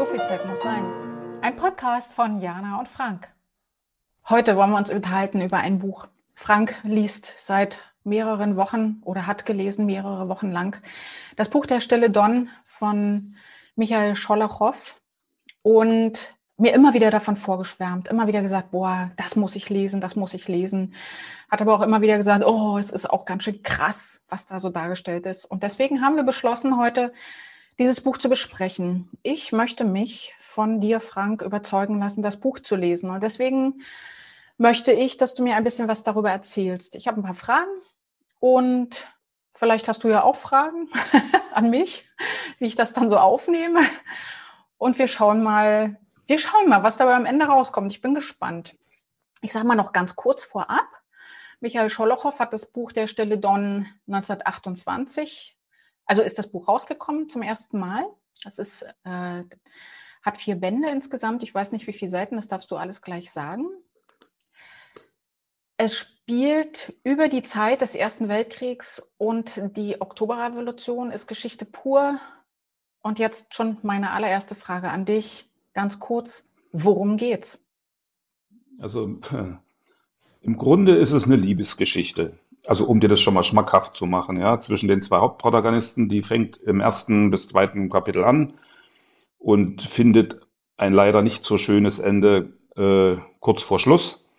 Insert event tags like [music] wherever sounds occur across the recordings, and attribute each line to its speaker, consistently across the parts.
Speaker 1: So viel Zeit muss sein. Ein Podcast von Jana und Frank. Heute wollen wir uns unterhalten über ein Buch. Frank liest seit mehreren Wochen oder hat gelesen mehrere Wochen lang das Buch Der Stille Don von Michael Scholachow und mir immer wieder davon vorgeschwärmt, immer wieder gesagt, boah, das muss ich lesen, das muss ich lesen. Hat aber auch immer wieder gesagt, oh, es ist auch ganz schön krass, was da so dargestellt ist. Und deswegen haben wir beschlossen, heute dieses Buch zu besprechen. Ich möchte mich von dir, Frank, überzeugen lassen, das Buch zu lesen. Und deswegen möchte ich, dass du mir ein bisschen was darüber erzählst. Ich habe ein paar Fragen und vielleicht hast du ja auch Fragen [laughs] an mich, wie ich das dann so aufnehme. Und wir schauen mal, wir schauen mal, was dabei am Ende rauskommt. Ich bin gespannt. Ich sage mal noch ganz kurz vorab. Michael Scholochow hat das Buch Der Stille Don 1928 also ist das Buch rausgekommen zum ersten Mal. Es ist, äh, hat vier Bände insgesamt. Ich weiß nicht, wie viele Seiten, das darfst du alles gleich sagen. Es spielt über die Zeit des Ersten Weltkriegs und die Oktoberrevolution, ist Geschichte pur. Und jetzt schon meine allererste Frage an dich, ganz kurz. Worum geht's?
Speaker 2: Also im Grunde ist es eine Liebesgeschichte also um dir das schon mal schmackhaft zu machen, ja, zwischen den zwei Hauptprotagonisten, die fängt im ersten bis zweiten Kapitel an und findet ein leider nicht so schönes Ende äh, kurz vor Schluss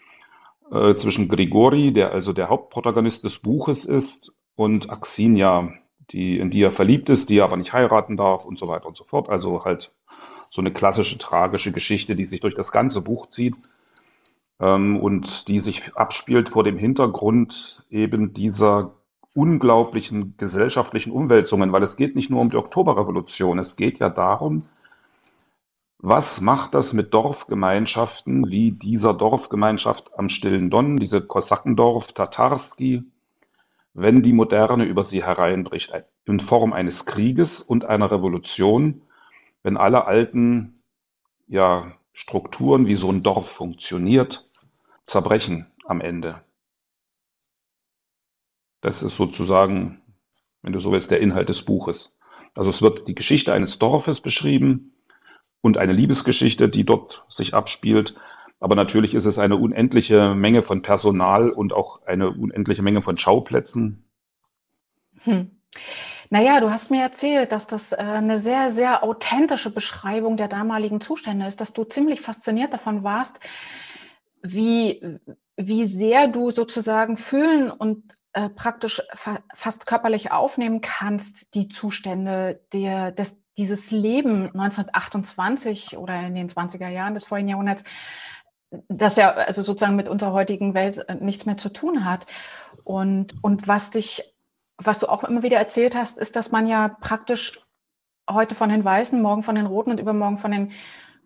Speaker 2: äh, zwischen Grigori, der also der Hauptprotagonist des Buches ist, und Axinia, die, in die er verliebt ist, die er aber nicht heiraten darf und so weiter und so fort. Also halt so eine klassische tragische Geschichte, die sich durch das ganze Buch zieht und die sich abspielt vor dem Hintergrund eben dieser unglaublichen gesellschaftlichen Umwälzungen, weil es geht nicht nur um die Oktoberrevolution, es geht ja darum, was macht das mit Dorfgemeinschaften wie dieser Dorfgemeinschaft am Stillen Don, diese Kosakendorf Tatarski, wenn die Moderne über sie hereinbricht, in Form eines Krieges und einer Revolution, wenn alle alten ja, Strukturen, wie so ein Dorf funktioniert, zerbrechen am Ende. Das ist sozusagen, wenn du so willst, der Inhalt des Buches. Also es wird die Geschichte eines Dorfes beschrieben und eine Liebesgeschichte, die dort sich abspielt. Aber natürlich ist es eine unendliche Menge von Personal und auch eine unendliche Menge von Schauplätzen.
Speaker 1: Hm. Naja, du hast mir erzählt, dass das äh, eine sehr, sehr authentische Beschreibung der damaligen Zustände ist, dass du ziemlich fasziniert davon warst, wie, wie sehr du sozusagen fühlen und äh, praktisch fa fast körperlich aufnehmen kannst, die Zustände der, des, dieses Leben 1928 oder in den 20er Jahren des vorigen Jahrhunderts, das ja also sozusagen mit unserer heutigen Welt äh, nichts mehr zu tun hat. Und, und was dich, was du auch immer wieder erzählt hast, ist, dass man ja praktisch heute von den Weißen, morgen von den Roten und übermorgen von den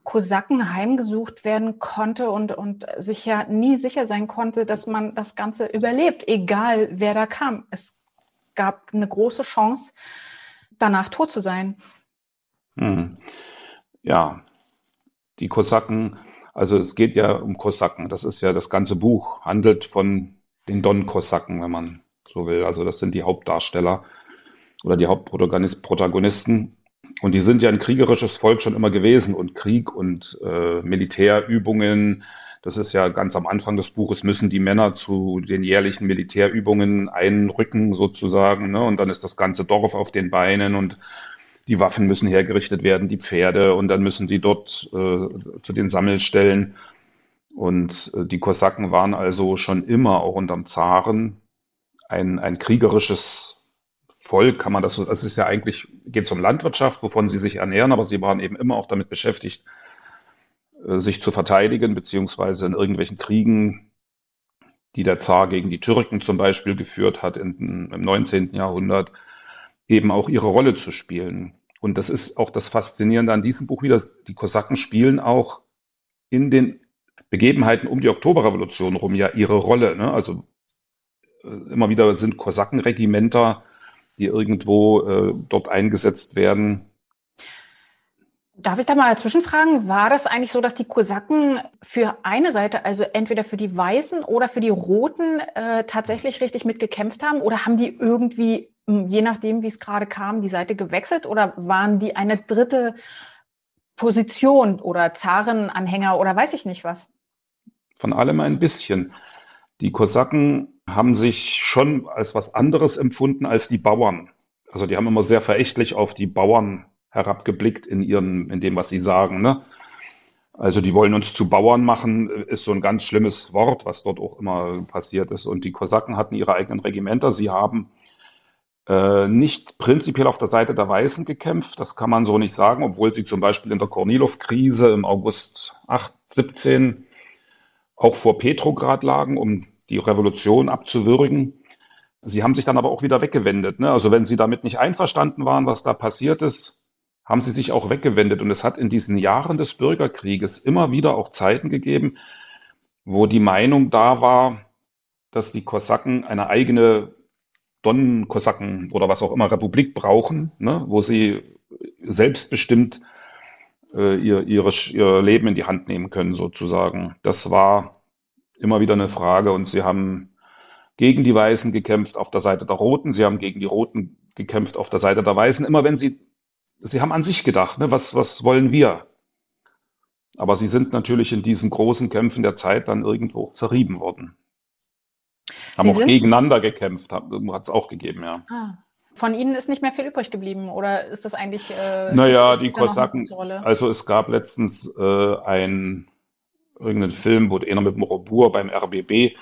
Speaker 1: Kosaken heimgesucht werden konnte und, und sich ja nie sicher sein konnte, dass man das Ganze überlebt, egal wer da kam. Es gab eine große Chance, danach tot zu sein.
Speaker 2: Hm. Ja, die Kosaken, also es geht ja um Kosaken. Das ist ja das ganze Buch, handelt von den Don-Kosaken, wenn man so will. Also das sind die Hauptdarsteller oder die Hauptprotagonisten. Und die sind ja ein kriegerisches Volk schon immer gewesen und Krieg und äh, Militärübungen, das ist ja ganz am Anfang des Buches, müssen die Männer zu den jährlichen Militärübungen einrücken sozusagen. Ne? Und dann ist das ganze Dorf auf den Beinen und die Waffen müssen hergerichtet werden, die Pferde und dann müssen die dort äh, zu den Sammelstellen. Und äh, die Kosaken waren also schon immer auch unterm Zaren ein, ein kriegerisches Volk kann man das so, das ist ja eigentlich, geht es um Landwirtschaft, wovon sie sich ernähren, aber sie waren eben immer auch damit beschäftigt, äh, sich zu verteidigen, beziehungsweise in irgendwelchen Kriegen, die der Zar gegen die Türken zum Beispiel geführt hat in, im 19. Jahrhundert, eben auch ihre Rolle zu spielen. Und das ist auch das Faszinierende an diesem Buch wieder, die Kosaken spielen auch in den Begebenheiten um die Oktoberrevolution rum ja ihre Rolle. Ne? Also äh, immer wieder sind Kosakenregimenter die irgendwo äh, dort eingesetzt werden.
Speaker 1: Darf ich da mal dazwischen fragen, war das eigentlich so, dass die Kosaken für eine Seite, also entweder für die Weißen oder für die Roten, äh, tatsächlich richtig mitgekämpft haben? Oder haben die irgendwie, je nachdem, wie es gerade kam, die Seite gewechselt? Oder waren die eine dritte Position oder Zarenanhänger oder weiß ich nicht was?
Speaker 2: Von allem ein bisschen. Die Kosaken haben sich schon als was anderes empfunden als die Bauern. Also die haben immer sehr verächtlich auf die Bauern herabgeblickt in ihren, in dem, was sie sagen. Ne? Also die wollen uns zu Bauern machen, ist so ein ganz schlimmes Wort, was dort auch immer passiert ist. Und die Kosaken hatten ihre eigenen Regimenter. Sie haben äh, nicht prinzipiell auf der Seite der Weißen gekämpft, das kann man so nicht sagen, obwohl sie zum Beispiel in der Kornilow-Krise im August 8, 17 auch vor Petrograd lagen, um die Revolution abzuwürgen. Sie haben sich dann aber auch wieder weggewendet. Ne? Also wenn sie damit nicht einverstanden waren, was da passiert ist, haben sie sich auch weggewendet. Und es hat in diesen Jahren des Bürgerkrieges immer wieder auch Zeiten gegeben, wo die Meinung da war, dass die Kosaken eine eigene Donnenkosaken oder was auch immer Republik brauchen, ne? wo sie selbstbestimmt äh, ihr, ihre, ihr Leben in die Hand nehmen können, sozusagen. Das war immer wieder eine Frage und sie haben gegen die Weißen gekämpft auf der Seite der Roten, sie haben gegen die Roten gekämpft auf der Seite der Weißen. Immer wenn sie, sie haben an sich gedacht, ne, was, was wollen wir? Aber sie sind natürlich in diesen großen Kämpfen der Zeit dann irgendwo zerrieben worden. Haben sie auch gegeneinander gekämpft, hat es auch gegeben, ja. Ah.
Speaker 1: Von Ihnen ist nicht mehr viel übrig geblieben, oder ist das eigentlich?
Speaker 2: Äh, naja, die Kosaken. Also es gab letztens äh, ein irgendeinen Film, wo einer mit dem Robur beim RBB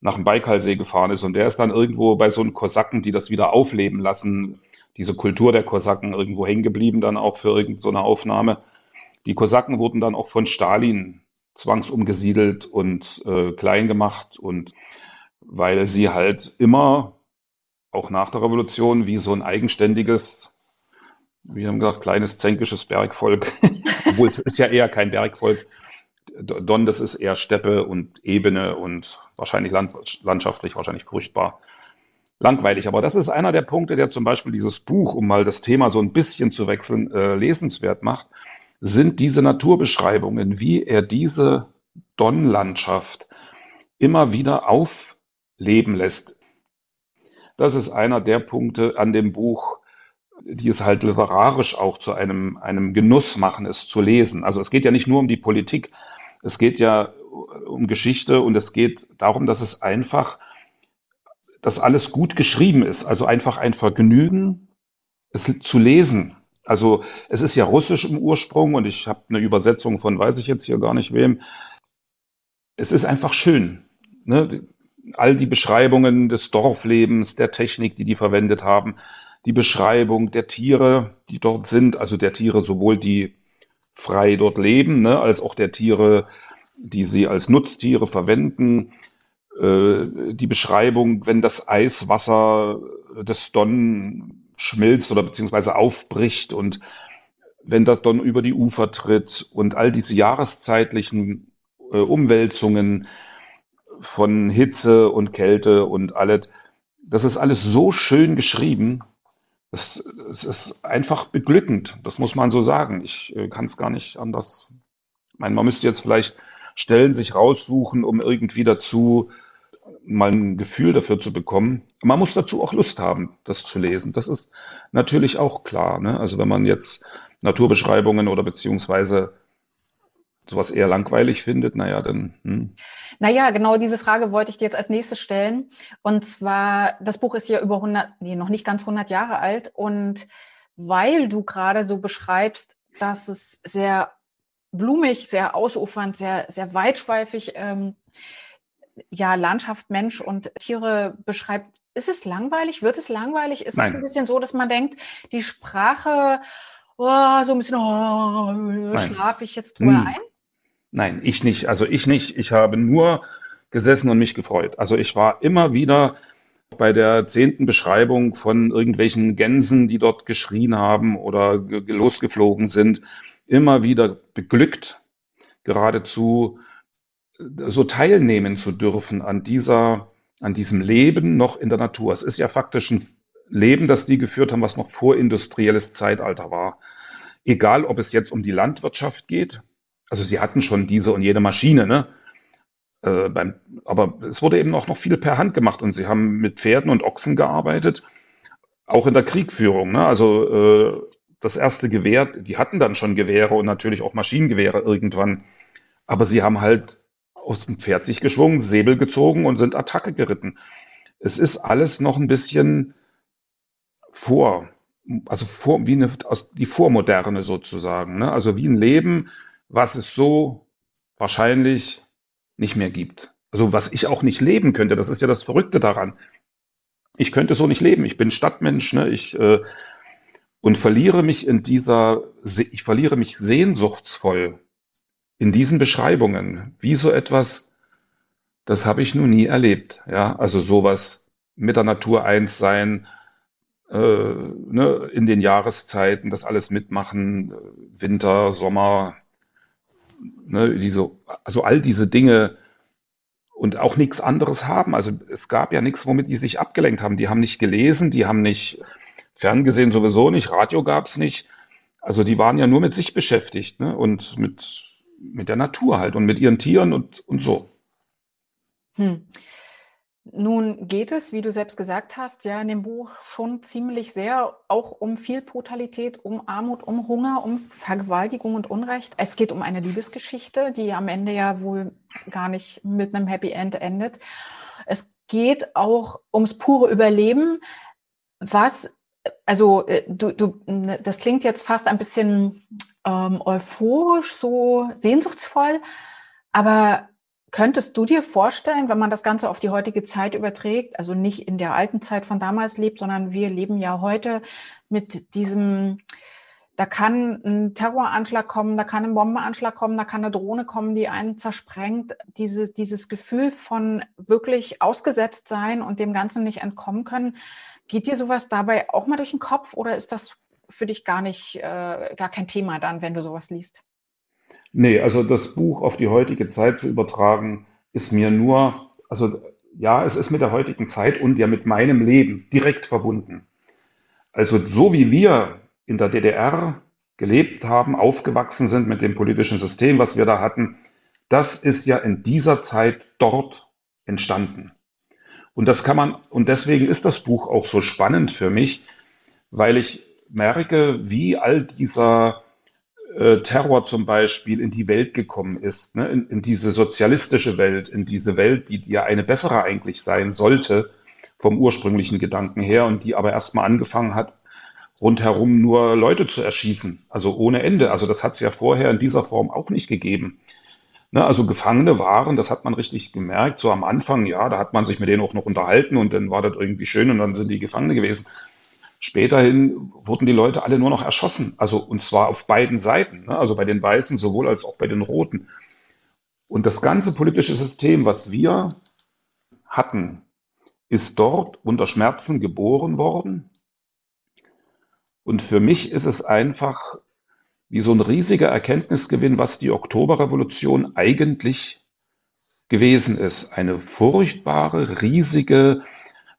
Speaker 2: nach dem Baikalsee gefahren ist und der ist dann irgendwo bei so einen Kosaken, die das wieder aufleben lassen, diese Kultur der Kosaken irgendwo hängen geblieben, dann auch für irgendeine Aufnahme. Die Kosaken wurden dann auch von Stalin zwangsumgesiedelt und äh, klein gemacht und weil sie halt immer auch nach der Revolution wie so ein eigenständiges, wie haben gesagt, kleines zänkisches Bergvolk, [laughs] obwohl es ist ja eher kein Bergvolk. Don, das ist eher Steppe und Ebene und wahrscheinlich land, landschaftlich wahrscheinlich furchtbar langweilig. Aber das ist einer der Punkte, der zum Beispiel dieses Buch, um mal das Thema so ein bisschen zu wechseln, äh, lesenswert macht, sind diese Naturbeschreibungen, wie er diese Don-Landschaft immer wieder aufleben lässt. Das ist einer der Punkte an dem Buch, die es halt literarisch auch zu einem, einem Genuss machen, es zu lesen. Also es geht ja nicht nur um die Politik, es geht ja um Geschichte und es geht darum, dass es einfach, dass alles gut geschrieben ist. Also einfach ein Vergnügen, es zu lesen. Also es ist ja russisch im Ursprung und ich habe eine Übersetzung von, weiß ich jetzt hier gar nicht wem. Es ist einfach schön. Ne? all die Beschreibungen des Dorflebens, der Technik, die die verwendet haben, die Beschreibung der Tiere, die dort sind, also der Tiere sowohl die frei dort leben, ne, als auch der Tiere, die sie als Nutztiere verwenden, äh, die Beschreibung, wenn das Eiswasser des Don schmilzt oder beziehungsweise aufbricht und wenn das Don über die Ufer tritt und all diese jahreszeitlichen äh, Umwälzungen, von Hitze und Kälte und alles. Das ist alles so schön geschrieben. Es, es ist einfach beglückend. Das muss man so sagen. Ich äh, kann es gar nicht anders. Ich meine, man müsste jetzt vielleicht Stellen sich raussuchen, um irgendwie dazu mal ein Gefühl dafür zu bekommen. Man muss dazu auch Lust haben, das zu lesen. Das ist natürlich auch klar. Ne? Also wenn man jetzt Naturbeschreibungen oder beziehungsweise sowas eher langweilig findet, naja, dann. Hm.
Speaker 1: Naja, genau diese Frage wollte ich dir jetzt als nächstes stellen. Und zwar, das Buch ist ja über 100, nee, noch nicht ganz 100 Jahre alt. Und weil du gerade so beschreibst, dass es sehr blumig, sehr ausufernd, sehr, sehr weitschweifig, ähm, ja, Landschaft, Mensch und Tiere beschreibt, ist es langweilig? Wird es langweilig? Ist Nein. es ein bisschen so, dass man denkt, die Sprache, oh, so ein bisschen, oh, schlafe ich jetzt drüber hm. ein?
Speaker 2: Nein, ich nicht. Also ich nicht. Ich habe nur gesessen und mich gefreut. Also ich war immer wieder bei der zehnten Beschreibung von irgendwelchen Gänsen, die dort geschrien haben oder losgeflogen sind, immer wieder beglückt, geradezu äh, so teilnehmen zu dürfen an dieser, an diesem Leben noch in der Natur. Es ist ja faktisch ein Leben, das die geführt haben, was noch vorindustrielles Zeitalter war. Egal, ob es jetzt um die Landwirtschaft geht, also sie hatten schon diese und jede Maschine, ne? Äh, beim, aber es wurde eben auch noch viel per Hand gemacht und sie haben mit Pferden und Ochsen gearbeitet, auch in der Kriegführung. Ne? Also äh, das erste Gewehr, die hatten dann schon Gewehre und natürlich auch Maschinengewehre irgendwann. Aber sie haben halt aus dem Pferd sich geschwungen, Säbel gezogen und sind Attacke geritten. Es ist alles noch ein bisschen vor, also vor, wie eine, aus, die Vormoderne sozusagen. Ne? Also wie ein Leben, was es so wahrscheinlich nicht mehr gibt. Also was ich auch nicht leben könnte, das ist ja das Verrückte daran. Ich könnte so nicht leben. Ich bin Stadtmensch, ne? Ich äh, und verliere mich in dieser, ich verliere mich sehnsuchtsvoll in diesen Beschreibungen. Wie so etwas, das habe ich nur nie erlebt. Ja, also sowas mit der Natur eins sein, äh, ne, in den Jahreszeiten, das alles mitmachen, Winter, Sommer, ne, diese, also all diese Dinge und auch nichts anderes haben. Also es gab ja nichts, womit die sich abgelenkt haben. Die haben nicht gelesen, die haben nicht ferngesehen sowieso nicht, Radio gab es nicht. Also die waren ja nur mit sich beschäftigt ne? und mit, mit der Natur halt und mit ihren Tieren und, und so.
Speaker 1: Hm. Nun geht es, wie du selbst gesagt hast, ja in dem Buch schon ziemlich sehr auch um viel Brutalität, um Armut, um Hunger, um Vergewaltigung und Unrecht. Es geht um eine Liebesgeschichte, die am Ende ja wohl gar nicht mit einem Happy End endet. Es geht auch ums pure Überleben, was also äh, du, du, das klingt jetzt fast ein bisschen ähm, euphorisch, so sehnsuchtsvoll, aber Könntest du dir vorstellen, wenn man das Ganze auf die heutige Zeit überträgt, also nicht in der alten Zeit von damals lebt, sondern wir leben ja heute mit diesem, da kann ein Terroranschlag kommen, da kann ein Bombenanschlag kommen, da kann eine Drohne kommen, die einen zersprengt. Diese, dieses Gefühl von wirklich ausgesetzt sein und dem Ganzen nicht entkommen können. Geht dir sowas dabei auch mal durch den Kopf oder ist das für dich gar nicht, äh, gar kein Thema dann, wenn du sowas liest?
Speaker 2: Nee, also das Buch auf die heutige Zeit zu übertragen, ist mir nur, also ja, es ist mit der heutigen Zeit und ja mit meinem Leben direkt verbunden. Also so wie wir in der DDR gelebt haben, aufgewachsen sind mit dem politischen System, was wir da hatten, das ist ja in dieser Zeit dort entstanden. Und das kann man, und deswegen ist das Buch auch so spannend für mich, weil ich merke, wie all dieser äh, Terror zum Beispiel in die Welt gekommen ist, ne? in, in diese sozialistische Welt, in diese Welt, die ja eine bessere eigentlich sein sollte, vom ursprünglichen Gedanken her und die aber erstmal angefangen hat, rundherum nur Leute zu erschießen, also ohne Ende. Also das hat es ja vorher in dieser Form auch nicht gegeben. Ne, also Gefangene waren, das hat man richtig gemerkt, so am Anfang, ja, da hat man sich mit denen auch noch unterhalten und dann war das irgendwie schön und dann sind die Gefangene gewesen. Späterhin wurden die Leute alle nur noch erschossen, also und zwar auf beiden Seiten, ne? also bei den Weißen sowohl als auch bei den Roten. Und das ganze politische System, was wir hatten, ist dort unter Schmerzen geboren worden. Und für mich ist es einfach wie so ein riesiger Erkenntnisgewinn, was die Oktoberrevolution eigentlich gewesen ist. Eine furchtbare, riesige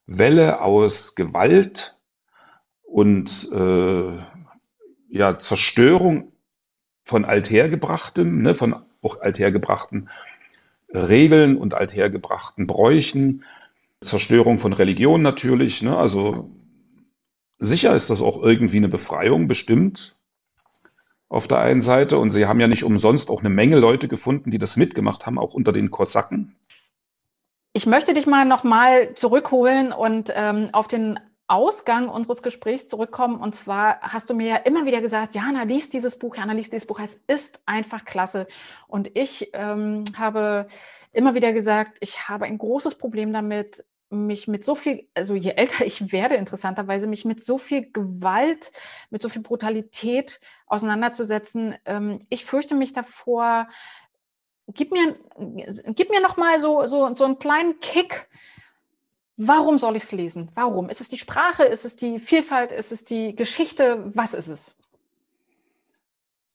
Speaker 2: Welle aus Gewalt, und äh, ja, Zerstörung von althergebrachtem, ne, von auch althergebrachten Regeln und althergebrachten Bräuchen, Zerstörung von Religion natürlich, ne, also sicher ist das auch irgendwie eine Befreiung, bestimmt auf der einen Seite. Und sie haben ja nicht umsonst auch eine Menge Leute gefunden, die das mitgemacht haben, auch unter den Kosaken.
Speaker 1: Ich möchte dich mal nochmal zurückholen und ähm, auf den Ausgang unseres Gesprächs zurückkommen. Und zwar hast du mir ja immer wieder gesagt, Jana, liest dieses Buch, Jana, liest dieses Buch. Es ist einfach klasse. Und ich ähm, habe immer wieder gesagt, ich habe ein großes Problem damit, mich mit so viel, also je älter ich werde, interessanterweise, mich mit so viel Gewalt, mit so viel Brutalität auseinanderzusetzen. Ähm, ich fürchte mich davor, gib mir, gib mir noch mal so, so, so einen kleinen Kick, Warum soll ich es lesen? Warum? Ist es die Sprache? Ist es die Vielfalt? Ist es die Geschichte? Was ist es?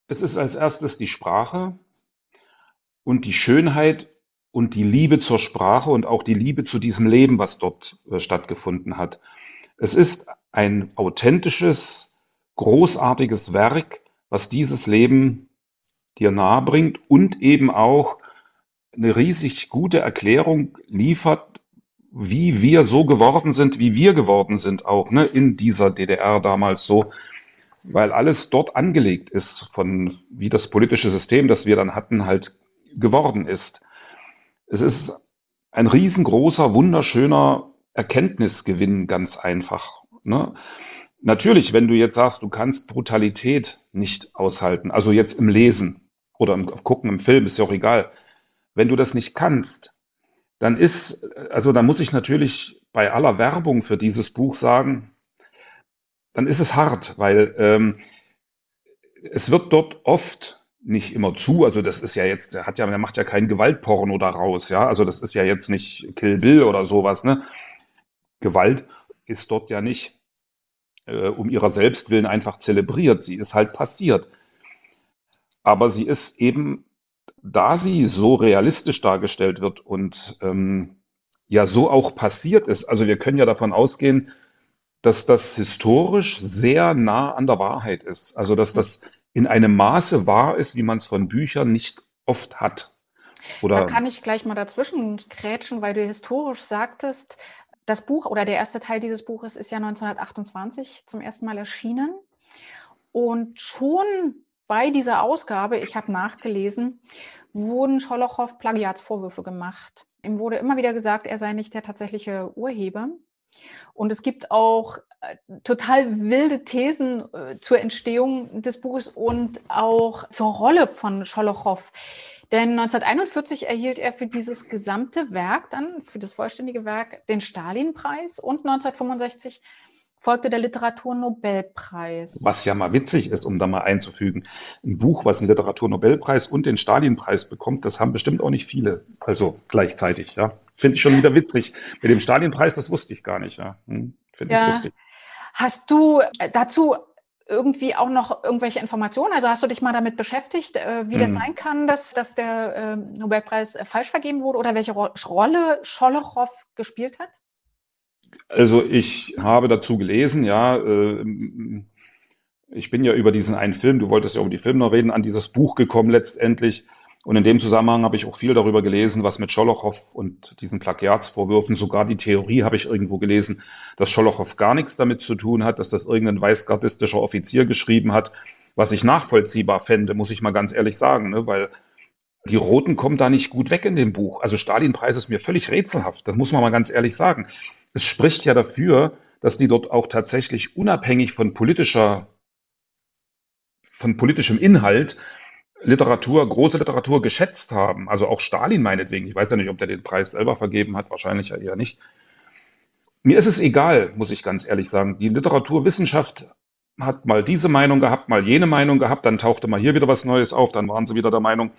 Speaker 2: Es ist als erstes die Sprache und die Schönheit und die Liebe zur Sprache und auch die Liebe zu diesem Leben, was dort äh, stattgefunden hat. Es ist ein authentisches, großartiges Werk, was dieses Leben dir nahebringt und eben auch eine riesig gute Erklärung liefert, wie wir so geworden sind, wie wir geworden sind auch, ne, in dieser DDR damals so. weil alles dort angelegt ist, von wie das politische System, das wir dann hatten, halt geworden ist. Es ist ein riesengroßer, wunderschöner Erkenntnisgewinn, ganz einfach. Ne? Natürlich, wenn du jetzt sagst, du kannst Brutalität nicht aushalten, also jetzt im Lesen oder im Gucken im Film, ist ja auch egal. Wenn du das nicht kannst, dann ist, also da muss ich natürlich bei aller Werbung für dieses Buch sagen, dann ist es hart, weil ähm, es wird dort oft nicht immer zu, also das ist ja jetzt, der hat ja, der macht ja keinen Gewaltporno daraus, ja, also das ist ja jetzt nicht Kill Bill oder sowas, ne? Gewalt ist dort ja nicht äh, um ihrer selbst willen einfach zelebriert, sie ist halt passiert. Aber sie ist eben, da sie so realistisch dargestellt wird und ähm, ja so auch passiert ist, also wir können ja davon ausgehen, dass das historisch sehr nah an der Wahrheit ist. Also dass das in einem Maße wahr ist, wie man es von Büchern nicht oft hat.
Speaker 1: Oder da kann ich gleich mal dazwischen krätschen, weil du historisch sagtest, das Buch oder der erste Teil dieses Buches ist ja 1928 zum ersten Mal erschienen. Und schon bei dieser Ausgabe, ich habe nachgelesen, wurden Scholochow Plagiatsvorwürfe gemacht. Ihm wurde immer wieder gesagt, er sei nicht der tatsächliche Urheber. Und es gibt auch äh, total wilde Thesen äh, zur Entstehung des Buches und auch zur Rolle von Scholochow. Denn 1941 erhielt er für dieses gesamte Werk dann, für das vollständige Werk, den Stalin-Preis und 1965 folgte der Literaturnobelpreis.
Speaker 2: Was ja mal witzig ist, um da mal einzufügen. Ein Buch, was einen Literaturnobelpreis und den Stalin-Preis bekommt, das haben bestimmt auch nicht viele. Also gleichzeitig, ja. Finde ich schon wieder witzig. Mit dem Stalin-Preis, das wusste ich gar nicht, ja. Hm, Finde
Speaker 1: ja. ich lustig. Hast du äh, dazu irgendwie auch noch irgendwelche Informationen? Also hast du dich mal damit beschäftigt, äh, wie das hm. sein kann, dass, dass der äh, Nobelpreis falsch vergeben wurde oder welche Ro Rolle Scholochow gespielt hat?
Speaker 2: Also ich habe dazu gelesen, ja, äh, ich bin ja über diesen einen Film, du wolltest ja über die Filme noch reden, an dieses Buch gekommen letztendlich. Und in dem Zusammenhang habe ich auch viel darüber gelesen, was mit Scholochow und diesen Plagiatsvorwürfen, sogar die Theorie habe ich irgendwo gelesen, dass Scholochow gar nichts damit zu tun hat, dass das irgendein weißgardistischer Offizier geschrieben hat, was ich nachvollziehbar fände, muss ich mal ganz ehrlich sagen, ne? weil die Roten kommen da nicht gut weg in dem Buch. Also Stalin-Preis ist mir völlig rätselhaft, das muss man mal ganz ehrlich sagen. Es spricht ja dafür, dass die dort auch tatsächlich unabhängig von politischer, von politischem Inhalt Literatur, große Literatur geschätzt haben. Also auch Stalin meinetwegen. Ich weiß ja nicht, ob der den Preis selber vergeben hat, wahrscheinlich ja eher nicht. Mir ist es egal, muss ich ganz ehrlich sagen. Die Literaturwissenschaft hat mal diese Meinung gehabt, mal jene Meinung gehabt, dann tauchte mal hier wieder was Neues auf, dann waren sie wieder der Meinung,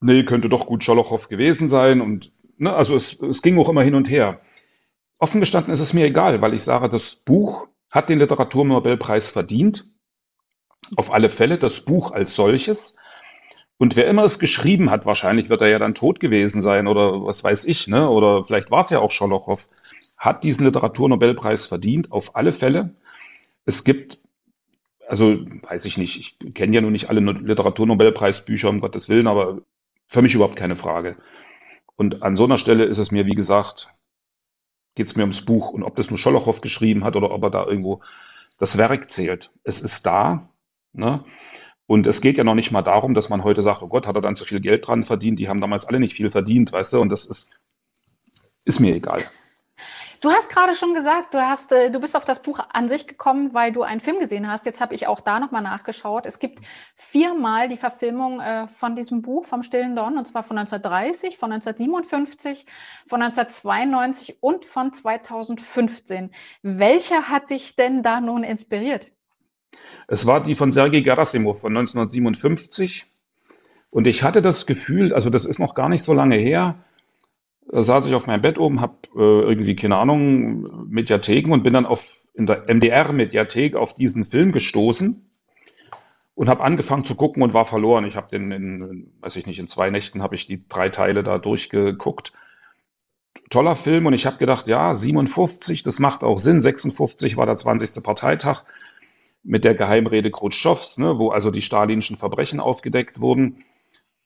Speaker 2: nee, könnte doch gut Scholochow gewesen sein. Und ne, also es, es ging auch immer hin und her. Offen gestanden ist es mir egal, weil ich sage, das Buch hat den Literaturnobelpreis verdient. Auf alle Fälle das Buch als solches. Und wer immer es geschrieben hat, wahrscheinlich wird er ja dann tot gewesen sein oder was weiß ich, ne? Oder vielleicht war es ja auch Scholochow, hat diesen Literaturnobelpreis verdient, auf alle Fälle. Es gibt, also weiß ich nicht, ich kenne ja nun nicht alle Literaturnobelpreisbücher, um Gottes Willen, aber für mich überhaupt keine Frage. Und an so einer Stelle ist es mir, wie gesagt, geht es mir ums Buch und ob das nur Scholochow geschrieben hat oder ob er da irgendwo das Werk zählt. Es ist da, Ne? Und es geht ja noch nicht mal darum, dass man heute sagt, oh Gott, hat er dann zu viel Geld dran verdient? Die haben damals alle nicht viel verdient, weißt du? Und das ist, ist mir egal.
Speaker 1: Du hast gerade schon gesagt, du hast, äh, du bist auf das Buch an sich gekommen, weil du einen Film gesehen hast. Jetzt habe ich auch da nochmal nachgeschaut. Es gibt viermal die Verfilmung äh, von diesem Buch vom Stillen Dorn, und zwar von 1930, von 1957, von 1992 und von 2015. Welcher hat dich denn da nun inspiriert?
Speaker 2: Es war die von Sergei Gerasimov von 1957. Und ich hatte das Gefühl, also das ist noch gar nicht so lange her, saß ich auf meinem Bett oben, habe äh, irgendwie, keine Ahnung, Mediatheken und bin dann auf, in der MDR-Mediathek auf diesen Film gestoßen und habe angefangen zu gucken und war verloren. Ich habe den, in, weiß ich nicht, in zwei Nächten habe ich die drei Teile da durchgeguckt. Toller Film und ich habe gedacht, ja, 57, das macht auch Sinn. 56 war der 20. Parteitag mit der Geheimrede Khrushchevs, ne, wo also die stalinischen Verbrechen aufgedeckt wurden.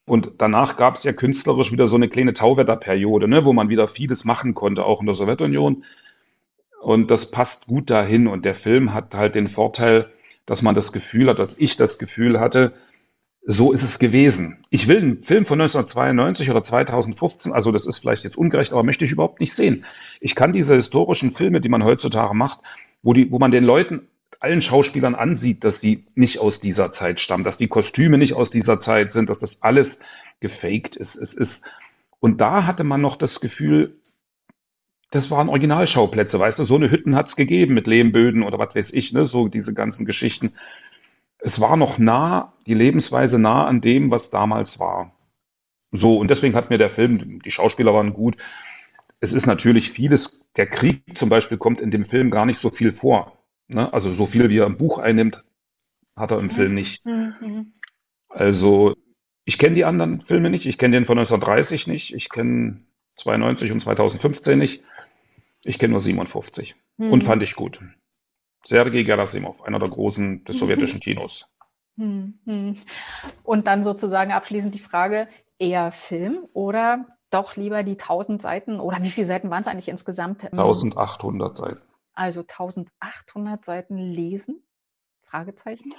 Speaker 2: Und danach gab es ja künstlerisch wieder so eine kleine Tauwetterperiode, ne, wo man wieder vieles machen konnte, auch in der Sowjetunion. Und das passt gut dahin. Und der Film hat halt den Vorteil, dass man das Gefühl hat, dass ich das Gefühl hatte, so ist es gewesen. Ich will einen Film von 1992 oder 2015, also das ist vielleicht jetzt ungerecht, aber möchte ich überhaupt nicht sehen. Ich kann diese historischen Filme, die man heutzutage macht, wo, die, wo man den Leuten, allen Schauspielern ansieht, dass sie nicht aus dieser Zeit stammen, dass die Kostüme nicht aus dieser Zeit sind, dass das alles gefaked ist. Es ist und da hatte man noch das Gefühl, das waren Originalschauplätze, weißt du, so eine Hütten hat es gegeben mit Lehmböden oder was weiß ich, ne, so diese ganzen Geschichten es war noch nah, die Lebensweise nah an dem, was damals war. So, und deswegen hat mir der Film, die Schauspieler waren gut. Es ist natürlich vieles, der Krieg zum Beispiel kommt in dem Film gar nicht so viel vor. Ne? Also so viel, wie er im Buch einnimmt, hat er im Film nicht. Mhm. Also ich kenne die anderen Filme nicht. Ich kenne den von 1930 nicht. Ich kenne 92 und 2015 nicht. Ich kenne nur 57. Mhm. Und fand ich gut. Sergei Gerasimov, einer der Großen des sowjetischen Kinos.
Speaker 1: Und dann sozusagen abschließend die Frage, eher Film oder doch lieber die 1000 Seiten oder wie viele Seiten waren es eigentlich insgesamt?
Speaker 2: 1800 Seiten.
Speaker 1: Also 1800 Seiten lesen? Fragezeichen?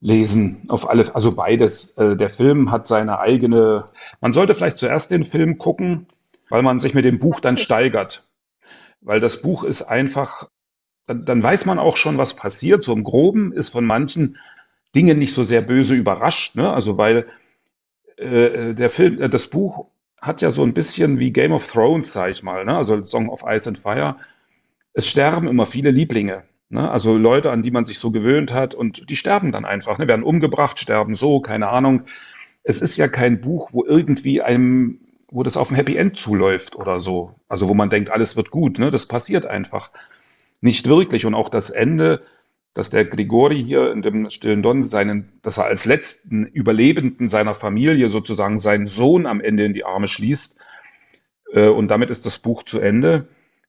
Speaker 2: Lesen, auf alle, also beides. Äh, der Film hat seine eigene, man sollte vielleicht zuerst den Film gucken, weil man sich mit dem Buch dann steigert. Weil das Buch ist einfach dann, dann weiß man auch schon, was passiert. So im Groben ist von manchen Dingen nicht so sehr böse überrascht, ne? Also weil äh, der Film, äh, das Buch hat ja so ein bisschen wie Game of Thrones, sag ich mal, ne? Also Song of Ice and Fire. Es sterben immer viele Lieblinge, ne? Also Leute, an die man sich so gewöhnt hat und die sterben dann einfach, ne? Werden umgebracht, sterben so, keine Ahnung. Es ist ja kein Buch, wo irgendwie einem, wo das auf ein Happy End zuläuft oder so. Also wo man denkt, alles wird gut, ne? Das passiert einfach nicht wirklich. Und auch das Ende, dass der Grigori hier in dem Stillen Don seinen, dass er als letzten Überlebenden seiner Familie sozusagen seinen Sohn am Ende in die Arme schließt. Äh, und damit ist das Buch zu Ende.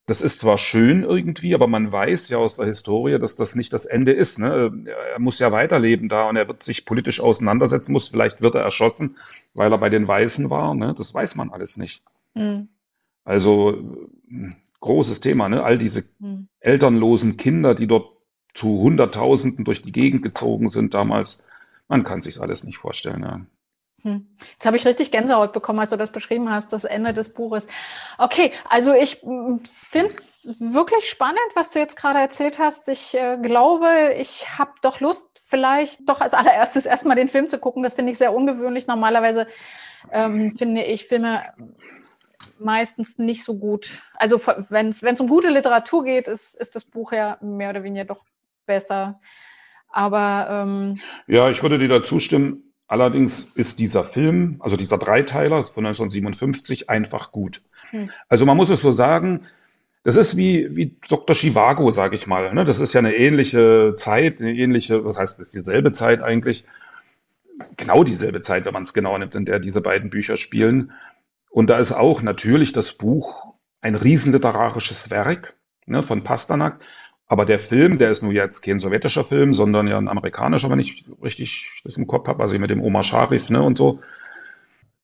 Speaker 2: Das ist zwar schön irgendwie, aber man weiß ja aus der Historie, dass das nicht das Ende ist. Ne? Er muss ja weiterleben da und er wird sich politisch auseinandersetzen muss. Vielleicht wird er erschossen, weil er bei den Weißen war. Ne? Das weiß man alles nicht. Mhm. Also großes Thema, ne? All diese hm. elternlosen Kinder, die dort zu Hunderttausenden durch die Gegend gezogen sind damals. Man kann sich alles nicht vorstellen. Ja.
Speaker 1: Hm. Jetzt habe ich richtig Gänsehaut bekommen, als du das beschrieben hast, das Ende des Buches. Okay, also ich hm, finde es wirklich spannend, was du jetzt gerade erzählt hast. Ich äh, glaube, ich habe doch Lust, vielleicht doch als allererstes erstmal den Film zu gucken. Das finde ich sehr ungewöhnlich. Normalerweise ähm, finde ich Filme meistens nicht so gut. Also wenn es um gute Literatur geht, ist, ist das Buch ja mehr oder weniger doch besser. Aber ähm,
Speaker 2: ja, ich würde dir da zustimmen. Allerdings ist dieser Film, also dieser Dreiteiler von 1957, einfach gut. Hm. Also man muss es so sagen, das ist wie, wie Dr. Chivago, sage ich mal. Ne? Das ist ja eine ähnliche Zeit, eine ähnliche, was heißt das, dieselbe Zeit eigentlich. Genau dieselbe Zeit, wenn man es genau nimmt, in der diese beiden Bücher spielen. Und da ist auch natürlich das Buch ein riesenliterarisches Werk ne, von Pasternak. Aber der Film, der ist nur jetzt kein sowjetischer Film, sondern ja ein amerikanischer, wenn ich richtig das im Kopf habe, also mit dem Omar Sharif ne, und so.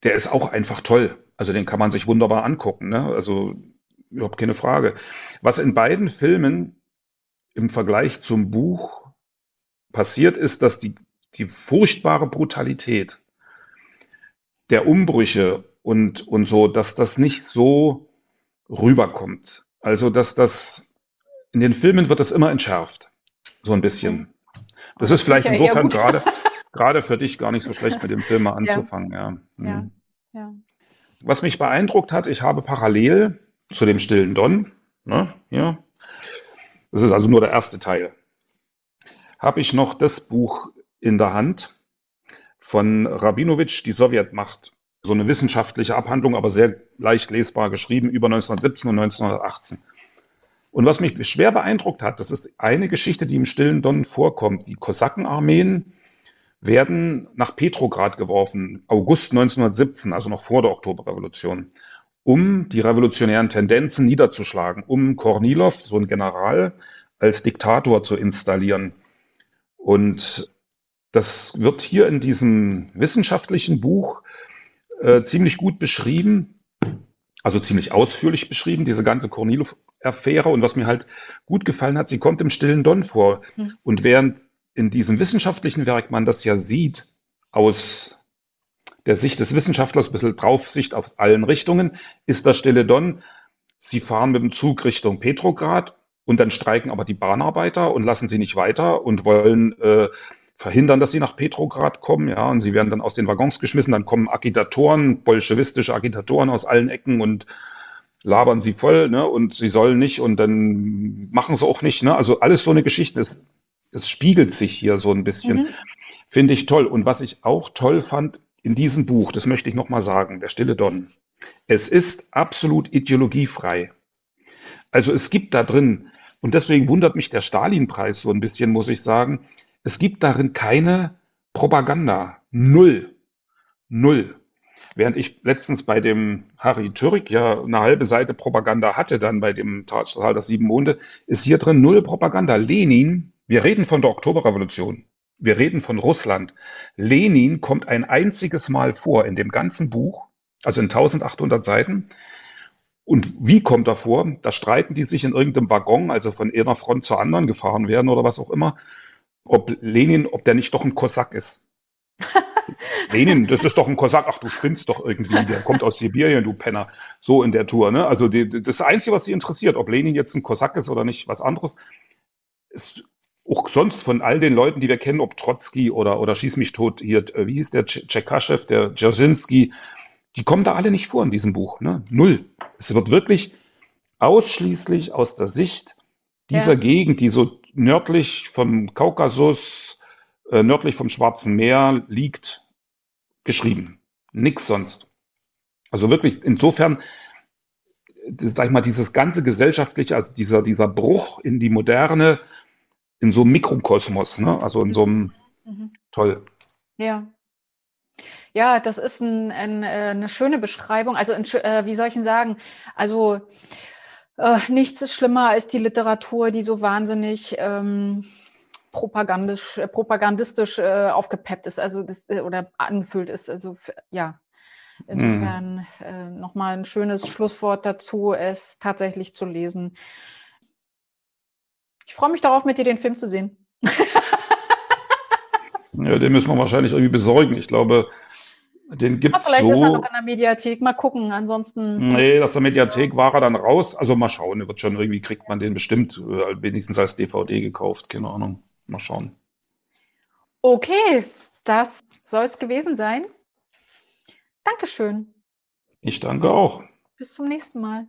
Speaker 2: Der ist auch einfach toll. Also den kann man sich wunderbar angucken. Ne? Also überhaupt keine Frage. Was in beiden Filmen im Vergleich zum Buch passiert ist, dass die, die furchtbare Brutalität der Umbrüche und, und so, dass das nicht so rüberkommt. Also, dass das in den Filmen wird das immer entschärft. So ein bisschen. Das ist vielleicht ja, insofern gerade, [laughs] gerade für dich gar nicht so schlecht, mit dem Film mal anzufangen. Ja. Ja. ja. Mhm. ja. Was mich beeindruckt hat, ich habe parallel zu dem stillen Don, ne, ja, das ist also nur der erste Teil, habe ich noch das Buch in der Hand von Rabinowitsch, die Sowjetmacht so eine wissenschaftliche Abhandlung, aber sehr leicht lesbar geschrieben über 1917 und 1918. Und was mich schwer beeindruckt hat, das ist eine Geschichte, die im Stillen Don vorkommt. Die Kosakenarmeen werden nach Petrograd geworfen, August 1917, also noch vor der Oktoberrevolution, um die revolutionären Tendenzen niederzuschlagen, um Kornilov, so ein General, als Diktator zu installieren. Und das wird hier in diesem wissenschaftlichen Buch äh, ziemlich gut beschrieben, also ziemlich ausführlich beschrieben, diese ganze Kornilov-Affäre. Und was mir halt gut gefallen hat, sie kommt im stillen Don vor. Hm. Und während in diesem wissenschaftlichen Werk man das ja sieht, aus der Sicht des Wissenschaftlers, ein bisschen Draufsicht aus allen Richtungen, ist das Stille Don. Sie fahren mit dem Zug Richtung Petrograd und dann streiken aber die Bahnarbeiter und lassen sie nicht weiter und wollen äh, verhindern, dass sie nach Petrograd kommen, ja, und sie werden dann aus den Waggons geschmissen, dann kommen Agitatoren, bolschewistische Agitatoren aus allen Ecken und labern sie voll, ne, und sie sollen nicht und dann machen sie auch nicht, ne, also alles so eine Geschichte, es, es spiegelt sich hier so ein bisschen, mhm. finde ich toll. Und was ich auch toll fand in diesem Buch, das möchte ich nochmal sagen, der Stille Don, es ist absolut ideologiefrei. Also es gibt da drin, und deswegen wundert mich der Stalin-Preis so ein bisschen, muss ich sagen, es gibt darin keine Propaganda. Null. Null. Während ich letztens bei dem Harry Türk ja eine halbe Seite Propaganda hatte, dann bei dem Tal der sieben Monde, ist hier drin null Propaganda. Lenin, wir reden von der Oktoberrevolution. Wir reden von Russland. Lenin kommt ein einziges Mal vor in dem ganzen Buch, also in 1800 Seiten. Und wie kommt er vor? Da streiten die sich in irgendeinem Waggon, also von einer Front zur anderen gefahren werden oder was auch immer ob Lenin, ob der nicht doch ein Kosak ist. [laughs] Lenin, das ist doch ein Kosak. Ach, du spinnst doch irgendwie. Der kommt aus Sibirien, du Penner. So in der Tour. Ne? Also die, das Einzige, was sie interessiert, ob Lenin jetzt ein Kosak ist oder nicht, was anderes, ist auch sonst von all den Leuten, die wir kennen, ob Trotzki oder, oder Schieß mich tot, hier, äh, wie hieß der Tschekaschew, der Dzerzhinsky, die kommen da alle nicht vor in diesem Buch. Ne? Null. Es wird wirklich ausschließlich aus der Sicht dieser ja. Gegend, die so nördlich vom Kaukasus, äh, nördlich vom Schwarzen Meer liegt, geschrieben. Nix sonst. Also wirklich, insofern, sag ich mal, dieses ganze gesellschaftliche, also dieser, dieser Bruch in die Moderne, in so einem Mikrokosmos, ne? also in so einem, mhm. toll.
Speaker 1: Ja. Ja, das ist ein, ein, äh, eine schöne Beschreibung. Also, äh, wie soll ich denn sagen? Also, äh, nichts ist schlimmer als die Literatur, die so wahnsinnig ähm, propagandisch, äh, propagandistisch äh, aufgepeppt ist, also das, äh, oder angefüllt ist. Also ja, insofern mhm. äh, nochmal ein schönes Schlusswort dazu, es tatsächlich zu lesen. Ich freue mich darauf, mit dir den Film zu sehen. [laughs]
Speaker 2: ja, den müssen wir wahrscheinlich irgendwie besorgen. Ich glaube, den gibt es so. Vielleicht ist er
Speaker 1: noch in der Mediathek. Mal gucken. Ansonsten.
Speaker 2: Nee, aus der Mediathek war er dann raus. Also mal schauen. Wird schon irgendwie kriegt man den bestimmt äh, wenigstens als DVD gekauft. Keine Ahnung. Mal schauen.
Speaker 1: Okay, das soll es gewesen sein. Dankeschön.
Speaker 2: Ich danke auch.
Speaker 1: Bis zum nächsten Mal.